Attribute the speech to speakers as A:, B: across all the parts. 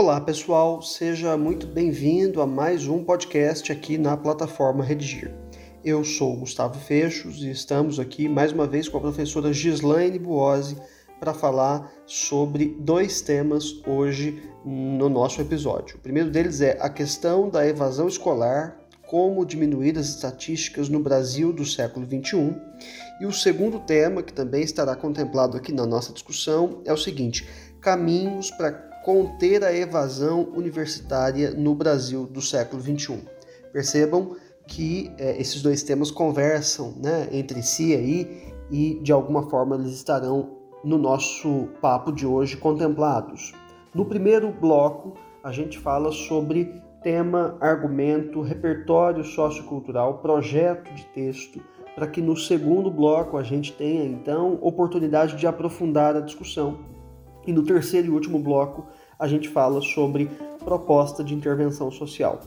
A: Olá pessoal, seja muito bem-vindo a mais um podcast aqui na plataforma Redigir. Eu sou Gustavo Fechos e estamos aqui mais uma vez com a professora Gislaine Buozzi para falar sobre dois temas hoje no nosso episódio. O primeiro deles é a questão da evasão escolar, como diminuir as estatísticas no Brasil do século XXI. E o segundo tema, que também estará contemplado aqui na nossa discussão, é o seguinte: caminhos para conter a evasão universitária no Brasil do século XXI. Percebam que é, esses dois temas conversam né, entre si aí e de alguma forma eles estarão no nosso papo de hoje contemplados. No primeiro bloco, a gente fala sobre tema, argumento, repertório sociocultural, projeto de texto, para que no segundo bloco a gente tenha então oportunidade de aprofundar a discussão e no terceiro e último bloco, a gente fala sobre proposta de intervenção social.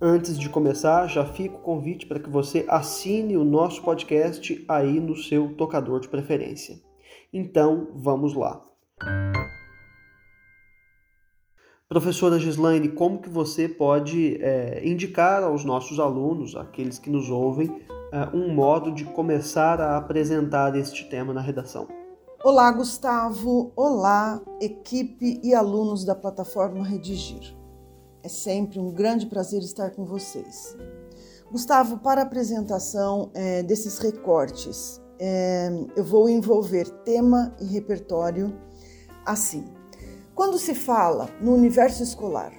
A: Antes de começar, já fica o convite para que você assine o nosso podcast aí no seu tocador de preferência. Então, vamos lá. Professora Gislaine, como que você pode é, indicar aos nossos alunos, aqueles que nos ouvem, é, um modo de começar a apresentar este tema na redação?
B: Olá, Gustavo. Olá, equipe e alunos da plataforma Redigir. É sempre um grande prazer estar com vocês. Gustavo, para a apresentação é, desses recortes, é, eu vou envolver tema e repertório assim. Quando se fala no universo escolar,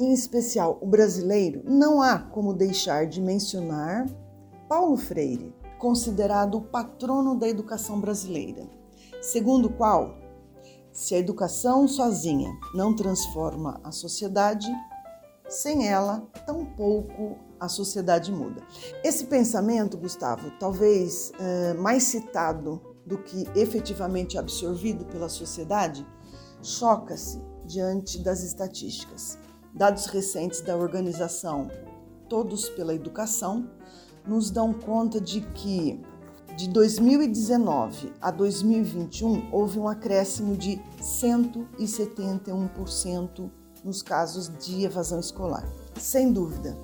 B: em especial o brasileiro, não há como deixar de mencionar Paulo Freire, considerado o patrono da educação brasileira segundo o qual, se a educação sozinha não transforma a sociedade, sem ela, tampouco a sociedade muda. Esse pensamento, Gustavo, talvez é, mais citado do que efetivamente absorvido pela sociedade, choca-se diante das estatísticas. Dados recentes da organização Todos pela Educação nos dão conta de que de 2019 a 2021, houve um acréscimo de 171% nos casos de evasão escolar. Sem dúvida,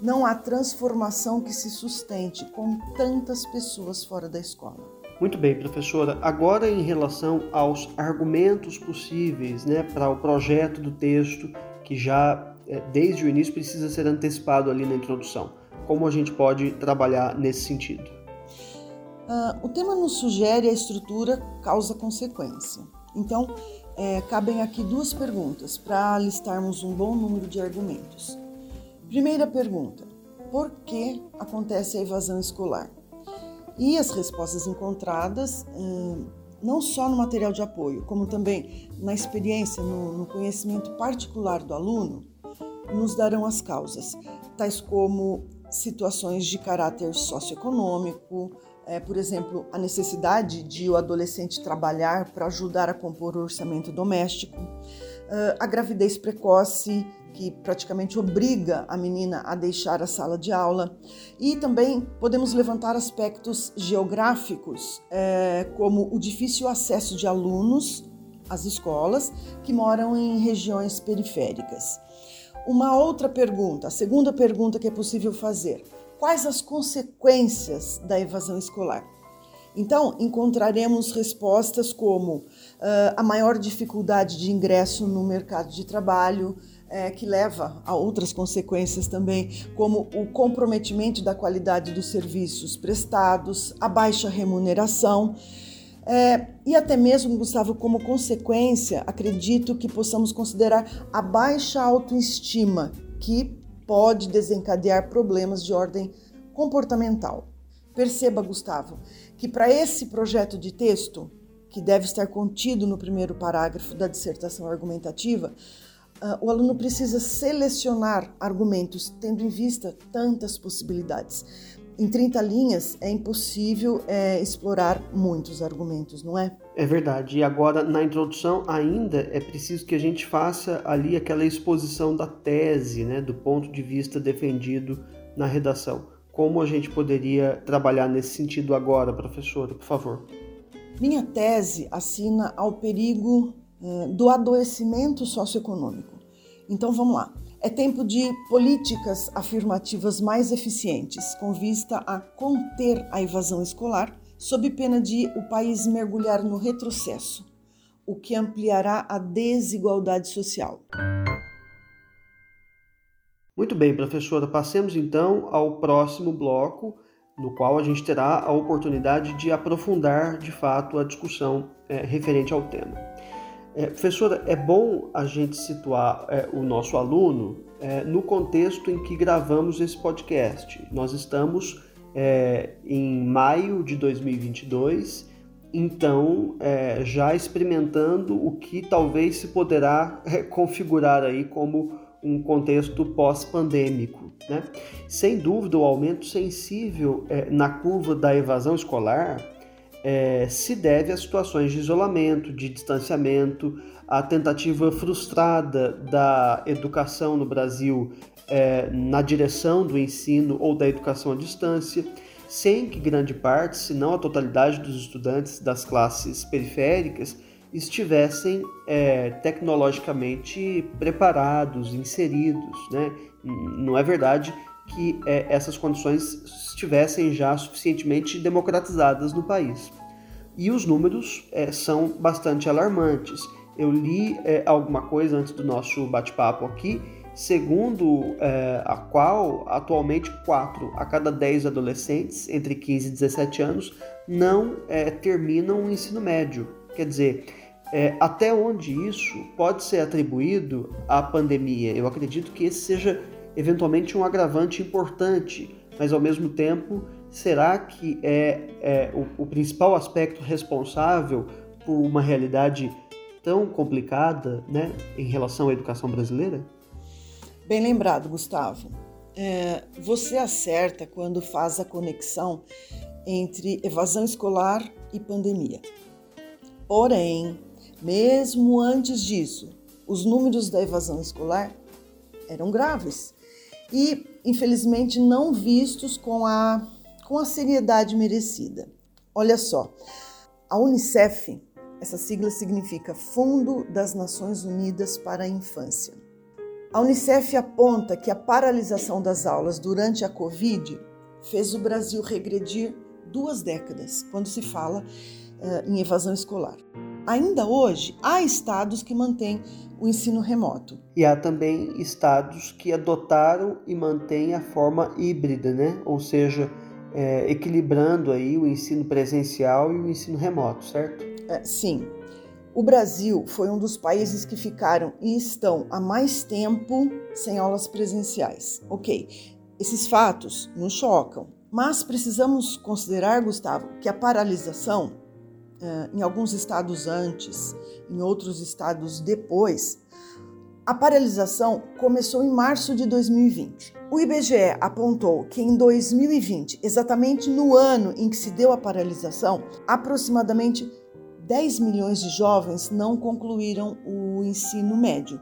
B: não há transformação que se sustente com tantas pessoas fora da escola.
A: Muito bem, professora. Agora, em relação aos argumentos possíveis né, para o projeto do texto, que já é, desde o início precisa ser antecipado ali na introdução, como a gente pode trabalhar nesse sentido?
B: Uh, o tema nos sugere a estrutura causa-consequência. Então, é, cabem aqui duas perguntas para listarmos um bom número de argumentos. Primeira pergunta: por que acontece a evasão escolar? E as respostas encontradas, uh, não só no material de apoio, como também na experiência, no, no conhecimento particular do aluno, nos darão as causas, tais como situações de caráter socioeconômico, é, por exemplo, a necessidade de o adolescente trabalhar para ajudar a compor o orçamento doméstico, a gravidez precoce, que praticamente obriga a menina a deixar a sala de aula, e também podemos levantar aspectos geográficos, é, como o difícil acesso de alunos às escolas que moram em regiões periféricas. Uma outra pergunta, a segunda pergunta que é possível fazer: quais as consequências da evasão escolar. Então, encontraremos respostas como uh, a maior dificuldade de ingresso no mercado de trabalho, é, que leva a outras consequências também, como o comprometimento da qualidade dos serviços prestados, a baixa remuneração. É, e até mesmo, Gustavo, como consequência, acredito que possamos considerar a baixa autoestima que pode desencadear problemas de ordem comportamental. Perceba, Gustavo, que para esse projeto de texto, que deve estar contido no primeiro parágrafo da dissertação argumentativa, Uh, o aluno precisa selecionar argumentos, tendo em vista tantas possibilidades. Em 30 linhas é impossível é, explorar muitos argumentos, não é?
A: É verdade. E agora, na introdução, ainda é preciso que a gente faça ali aquela exposição da tese, né, do ponto de vista defendido na redação. Como a gente poderia trabalhar nesse sentido agora, professora, por favor?
B: Minha tese assina ao perigo eh, do adoecimento socioeconômico. Então vamos lá. É tempo de políticas afirmativas mais eficientes, com vista a conter a evasão escolar, sob pena de o país mergulhar no retrocesso, o que ampliará a desigualdade social.
A: Muito bem, professora. Passemos então ao próximo bloco, no qual a gente terá a oportunidade de aprofundar de fato a discussão é, referente ao tema. É, professora, é bom a gente situar é, o nosso aluno é, no contexto em que gravamos esse podcast. Nós estamos é, em maio de 2022, então é, já experimentando o que talvez se poderá é, configurar aí como um contexto pós-pandêmico. Né? Sem dúvida, o aumento sensível na curva da evasão escolar é, se deve a situações de isolamento, de distanciamento, à tentativa frustrada da educação no Brasil é, na direção do ensino ou da educação à distância, sem que grande parte, se não a totalidade dos estudantes das classes periféricas, estivessem é, tecnologicamente preparados, inseridos. Né? Não é verdade que é, essas condições estivessem já suficientemente democratizadas no país. E os números é, são bastante alarmantes. Eu li é, alguma coisa antes do nosso bate-papo aqui, segundo é, a qual atualmente 4 a cada 10 adolescentes entre 15 e 17 anos não é, terminam o ensino médio. Quer dizer, é, até onde isso pode ser atribuído à pandemia? Eu acredito que esse seja eventualmente um agravante importante, mas ao mesmo tempo, será que é, é o, o principal aspecto responsável por uma realidade tão complicada né, em relação à educação brasileira?
B: Bem lembrado, Gustavo. É, você acerta quando faz a conexão entre evasão escolar e pandemia. Porém, mesmo antes disso, os números da evasão escolar eram graves e, infelizmente, não vistos com a, com a seriedade merecida. Olha só, a Unicef, essa sigla significa Fundo das Nações Unidas para a Infância. A Unicef aponta que a paralisação das aulas durante a Covid fez o Brasil regredir duas décadas quando se fala uh, em evasão escolar. Ainda hoje, há estados que mantêm o ensino remoto.
A: E há também estados que adotaram e mantêm a forma híbrida, né? ou seja, é, equilibrando aí o ensino presencial e o ensino remoto, certo?
B: É, sim. O Brasil foi um dos países que ficaram e estão há mais tempo sem aulas presenciais. Ok, esses fatos nos chocam, mas precisamos considerar, Gustavo, que a paralisação em alguns estados antes, em outros estados depois, a paralisação começou em março de 2020. O IBGE apontou que em 2020, exatamente no ano em que se deu a paralisação, aproximadamente 10 milhões de jovens não concluíram o ensino médio.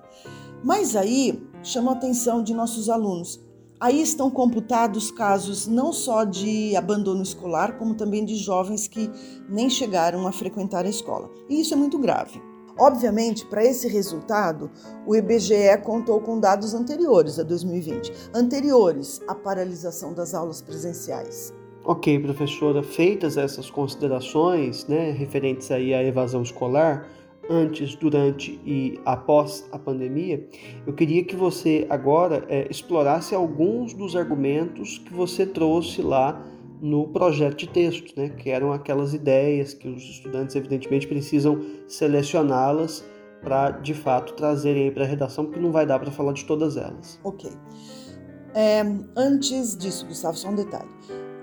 B: Mas aí chama a atenção de nossos alunos Aí estão computados casos não só de abandono escolar, como também de jovens que nem chegaram a frequentar a escola. E isso é muito grave. Obviamente, para esse resultado, o IBGE contou com dados anteriores a 2020, anteriores à paralisação das aulas presenciais.
A: Ok, professora, feitas essas considerações, né, referentes aí à evasão escolar, antes, durante e após a pandemia, eu queria que você agora é, explorasse alguns dos argumentos que você trouxe lá no projeto de texto, né? que eram aquelas ideias que os estudantes, evidentemente, precisam selecioná-las para, de fato, trazerem para a redação, porque não vai dar para falar de todas elas.
B: Ok. É, antes disso, Gustavo, só um detalhe.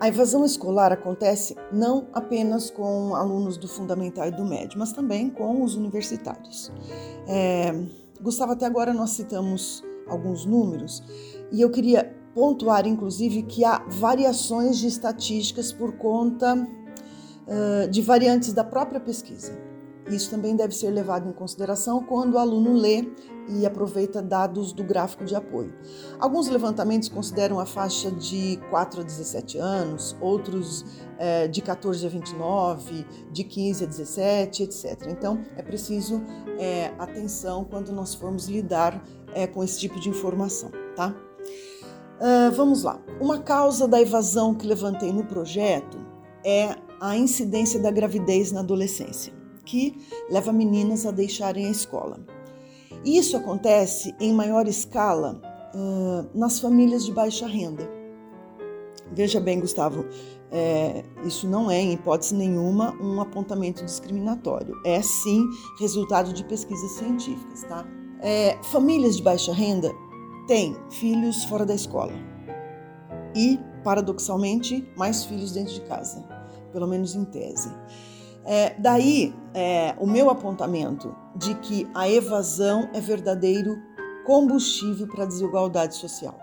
B: A evasão escolar acontece não apenas com alunos do fundamental e do médio, mas também com os universitários. É, Gustavo, até agora nós citamos alguns números e eu queria pontuar, inclusive, que há variações de estatísticas por conta uh, de variantes da própria pesquisa. Isso também deve ser levado em consideração quando o aluno lê e aproveita dados do gráfico de apoio. Alguns levantamentos consideram a faixa de 4 a 17 anos, outros é, de 14 a 29, de 15 a 17, etc. Então é preciso é, atenção quando nós formos lidar é, com esse tipo de informação, tá? Uh, vamos lá. Uma causa da evasão que levantei no projeto é a incidência da gravidez na adolescência, que leva meninas a deixarem a escola. Isso acontece em maior escala uh, nas famílias de baixa renda. Veja bem, Gustavo, é, isso não é, em hipótese nenhuma, um apontamento discriminatório. É sim resultado de pesquisas científicas, tá? É, famílias de baixa renda têm filhos fora da escola e, paradoxalmente, mais filhos dentro de casa, pelo menos em tese. É, daí é, o meu apontamento de que a evasão é verdadeiro combustível para a desigualdade social.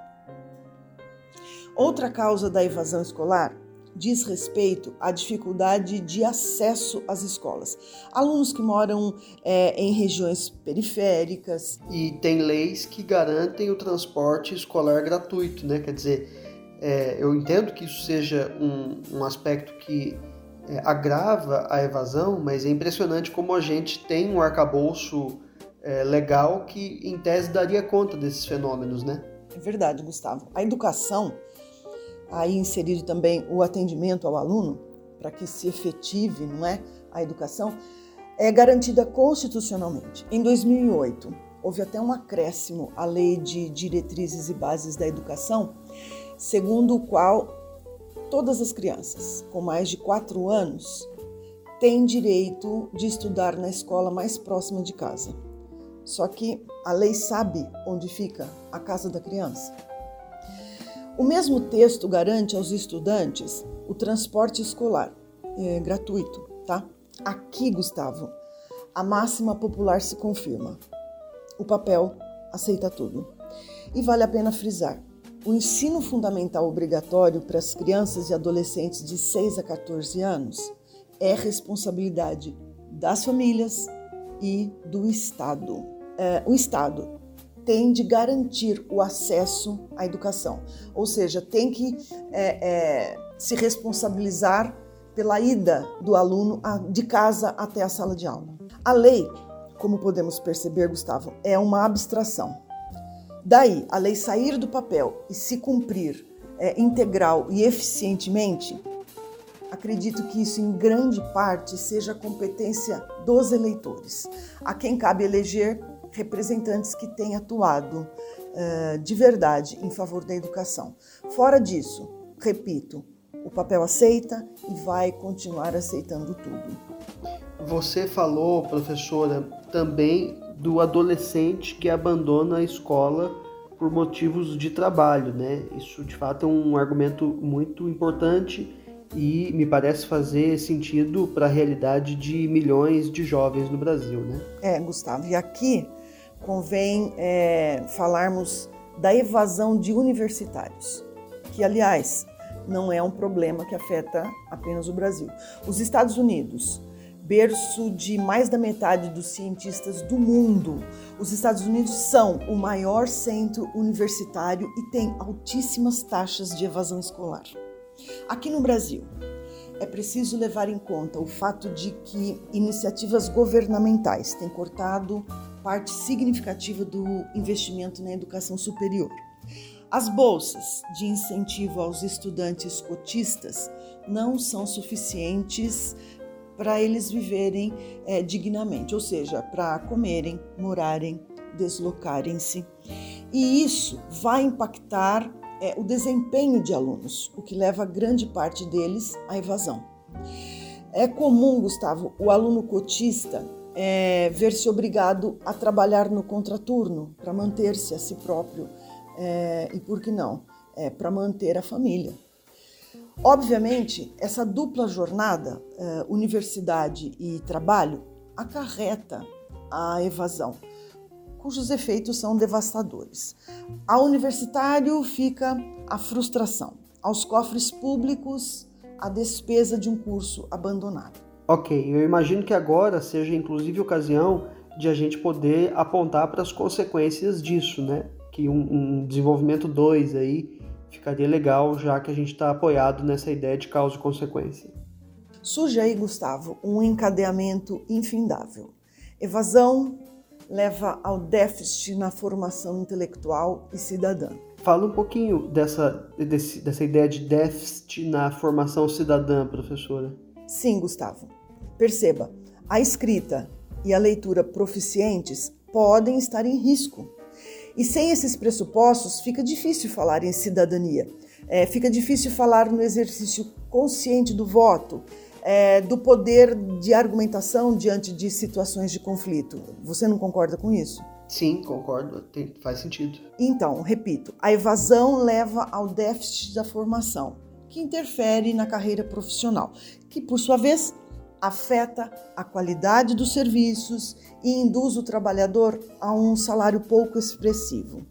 B: Outra causa da evasão escolar diz respeito à dificuldade de acesso às escolas. Alunos que moram é, em regiões periféricas.
A: E tem leis que garantem o transporte escolar gratuito, né? Quer dizer, é, eu entendo que isso seja um, um aspecto que é, agrava a evasão, mas é impressionante como a gente tem um arcabouço é, legal que, em tese, daria conta desses fenômenos, né?
B: É verdade, Gustavo. A educação aí inserido também o atendimento ao aluno, para que se efetive não é, a educação, é garantida constitucionalmente. Em 2008, houve até um acréscimo à Lei de Diretrizes e Bases da Educação, segundo o qual todas as crianças com mais de 4 anos têm direito de estudar na escola mais próxima de casa. Só que a lei sabe onde fica a casa da criança. O mesmo texto garante aos estudantes o transporte escolar é, gratuito, tá? Aqui, Gustavo, a máxima popular se confirma. O papel aceita tudo. E vale a pena frisar: o ensino fundamental obrigatório para as crianças e adolescentes de 6 a 14 anos é responsabilidade das famílias e do Estado. É, o Estado tem de garantir o acesso à educação, ou seja, tem que é, é, se responsabilizar pela ida do aluno de casa até a sala de aula. A lei, como podemos perceber, Gustavo, é uma abstração. Daí, a lei sair do papel e se cumprir é, integral e eficientemente, acredito que isso em grande parte seja competência dos eleitores, a quem cabe eleger representantes que têm atuado uh, de verdade em favor da educação. Fora disso, repito, o papel aceita e vai continuar aceitando tudo.
A: Você falou, professora, também do adolescente que abandona a escola por motivos de trabalho, né? Isso de fato é um argumento muito importante e me parece fazer sentido para a realidade de milhões de jovens no Brasil, né?
B: É, Gustavo, e aqui convém é, falarmos da evasão de universitários, que, aliás, não é um problema que afeta apenas o Brasil. Os Estados Unidos, berço de mais da metade dos cientistas do mundo, os Estados Unidos são o maior centro universitário e tem altíssimas taxas de evasão escolar. Aqui no Brasil, é preciso levar em conta o fato de que iniciativas governamentais têm cortado parte significativa do investimento na educação superior. As bolsas de incentivo aos estudantes cotistas não são suficientes para eles viverem é, dignamente, ou seja, para comerem, morarem, deslocarem-se. E isso vai impactar é, o desempenho de alunos, o que leva grande parte deles à evasão. É comum, Gustavo, o aluno cotista é, ver-se obrigado a trabalhar no contraturno para manter-se a si próprio é, e, por que não, é, para manter a família. Obviamente, essa dupla jornada, é, universidade e trabalho, acarreta a evasão, cujos efeitos são devastadores. Ao universitário fica a frustração, aos cofres públicos, a despesa de um curso abandonado.
A: Ok, eu imagino que agora seja inclusive ocasião de a gente poder apontar para as consequências disso, né? Que um, um desenvolvimento 2 aí ficaria legal, já que a gente está apoiado nessa ideia de causa e consequência.
B: Surge aí, Gustavo, um encadeamento infindável. Evasão leva ao déficit na formação intelectual e cidadã.
A: Fala um pouquinho dessa, desse, dessa ideia de déficit na formação cidadã, professora.
B: Sim, Gustavo. Perceba, a escrita e a leitura proficientes podem estar em risco. E sem esses pressupostos, fica difícil falar em cidadania. É, fica difícil falar no exercício consciente do voto, é, do poder de argumentação diante de situações de conflito. Você não concorda com isso?
A: Sim, concordo, Tem, faz sentido.
B: Então, repito, a evasão leva ao déficit da formação, que interfere na carreira profissional, que por sua vez afeta a qualidade dos serviços e induz o trabalhador a um salário pouco expressivo.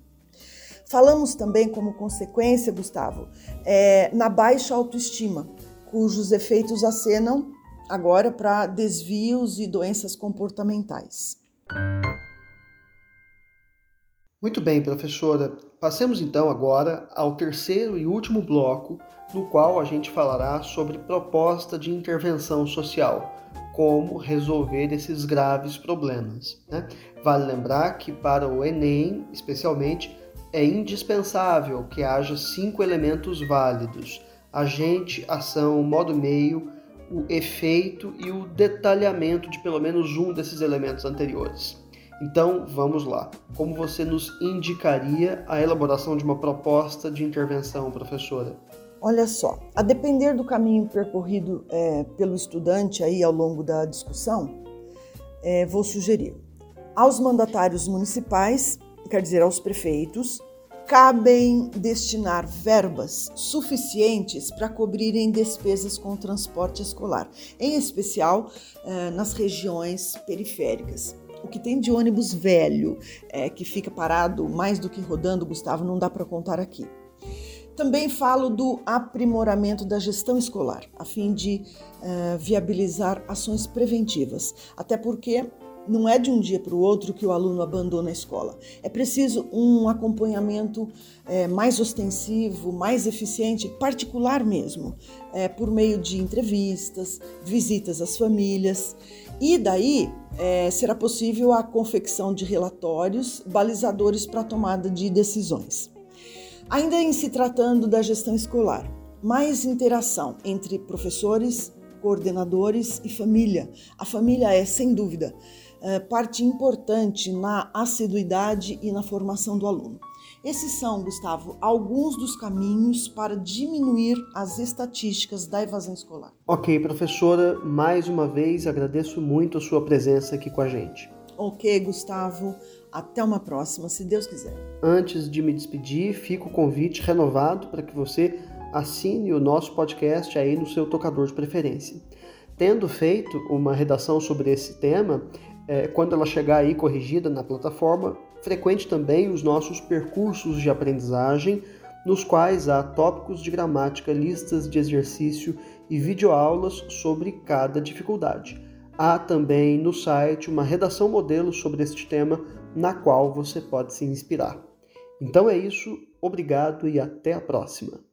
B: Falamos também, como consequência, Gustavo, é, na baixa autoestima, cujos efeitos acenam agora para desvios e doenças comportamentais.
A: Muito bem, professora. Passemos então agora ao terceiro e último bloco, no qual a gente falará sobre proposta de intervenção social, como resolver esses graves problemas. Né? Vale lembrar que para o Enem, especialmente, é indispensável que haja cinco elementos válidos: agente, ação, modo meio, o efeito e o detalhamento de pelo menos um desses elementos anteriores. Então, vamos lá. Como você nos indicaria a elaboração de uma proposta de intervenção, professora?
B: Olha só, a depender do caminho percorrido é, pelo estudante aí ao longo da discussão, é, vou sugerir aos mandatários municipais quer dizer, aos prefeitos, cabem destinar verbas suficientes para cobrirem despesas com transporte escolar, em especial eh, nas regiões periféricas. O que tem de ônibus velho, eh, que fica parado mais do que rodando, Gustavo, não dá para contar aqui. Também falo do aprimoramento da gestão escolar, a fim de eh, viabilizar ações preventivas, até porque não é de um dia para o outro que o aluno abandona a escola. É preciso um acompanhamento é, mais ostensivo, mais eficiente, particular mesmo, é, por meio de entrevistas, visitas às famílias. E daí é, será possível a confecção de relatórios balizadores para a tomada de decisões. Ainda em se tratando da gestão escolar, mais interação entre professores, coordenadores e família. A família é, sem dúvida, é, parte importante na assiduidade e na formação do aluno. Esses são, Gustavo, alguns dos caminhos para diminuir as estatísticas da evasão escolar.
A: Ok, professora, mais uma vez agradeço muito a sua presença aqui com a gente.
B: Ok, Gustavo, até uma próxima, se Deus quiser.
A: Antes de me despedir, fica o convite renovado para que você assine o nosso podcast aí no seu tocador de preferência. Tendo feito uma redação sobre esse tema, é, quando ela chegar aí corrigida na plataforma, frequente também os nossos percursos de aprendizagem, nos quais há tópicos de gramática, listas de exercício e videoaulas sobre cada dificuldade. Há também no site uma redação modelo sobre este tema, na qual você pode se inspirar. Então é isso, obrigado e até a próxima!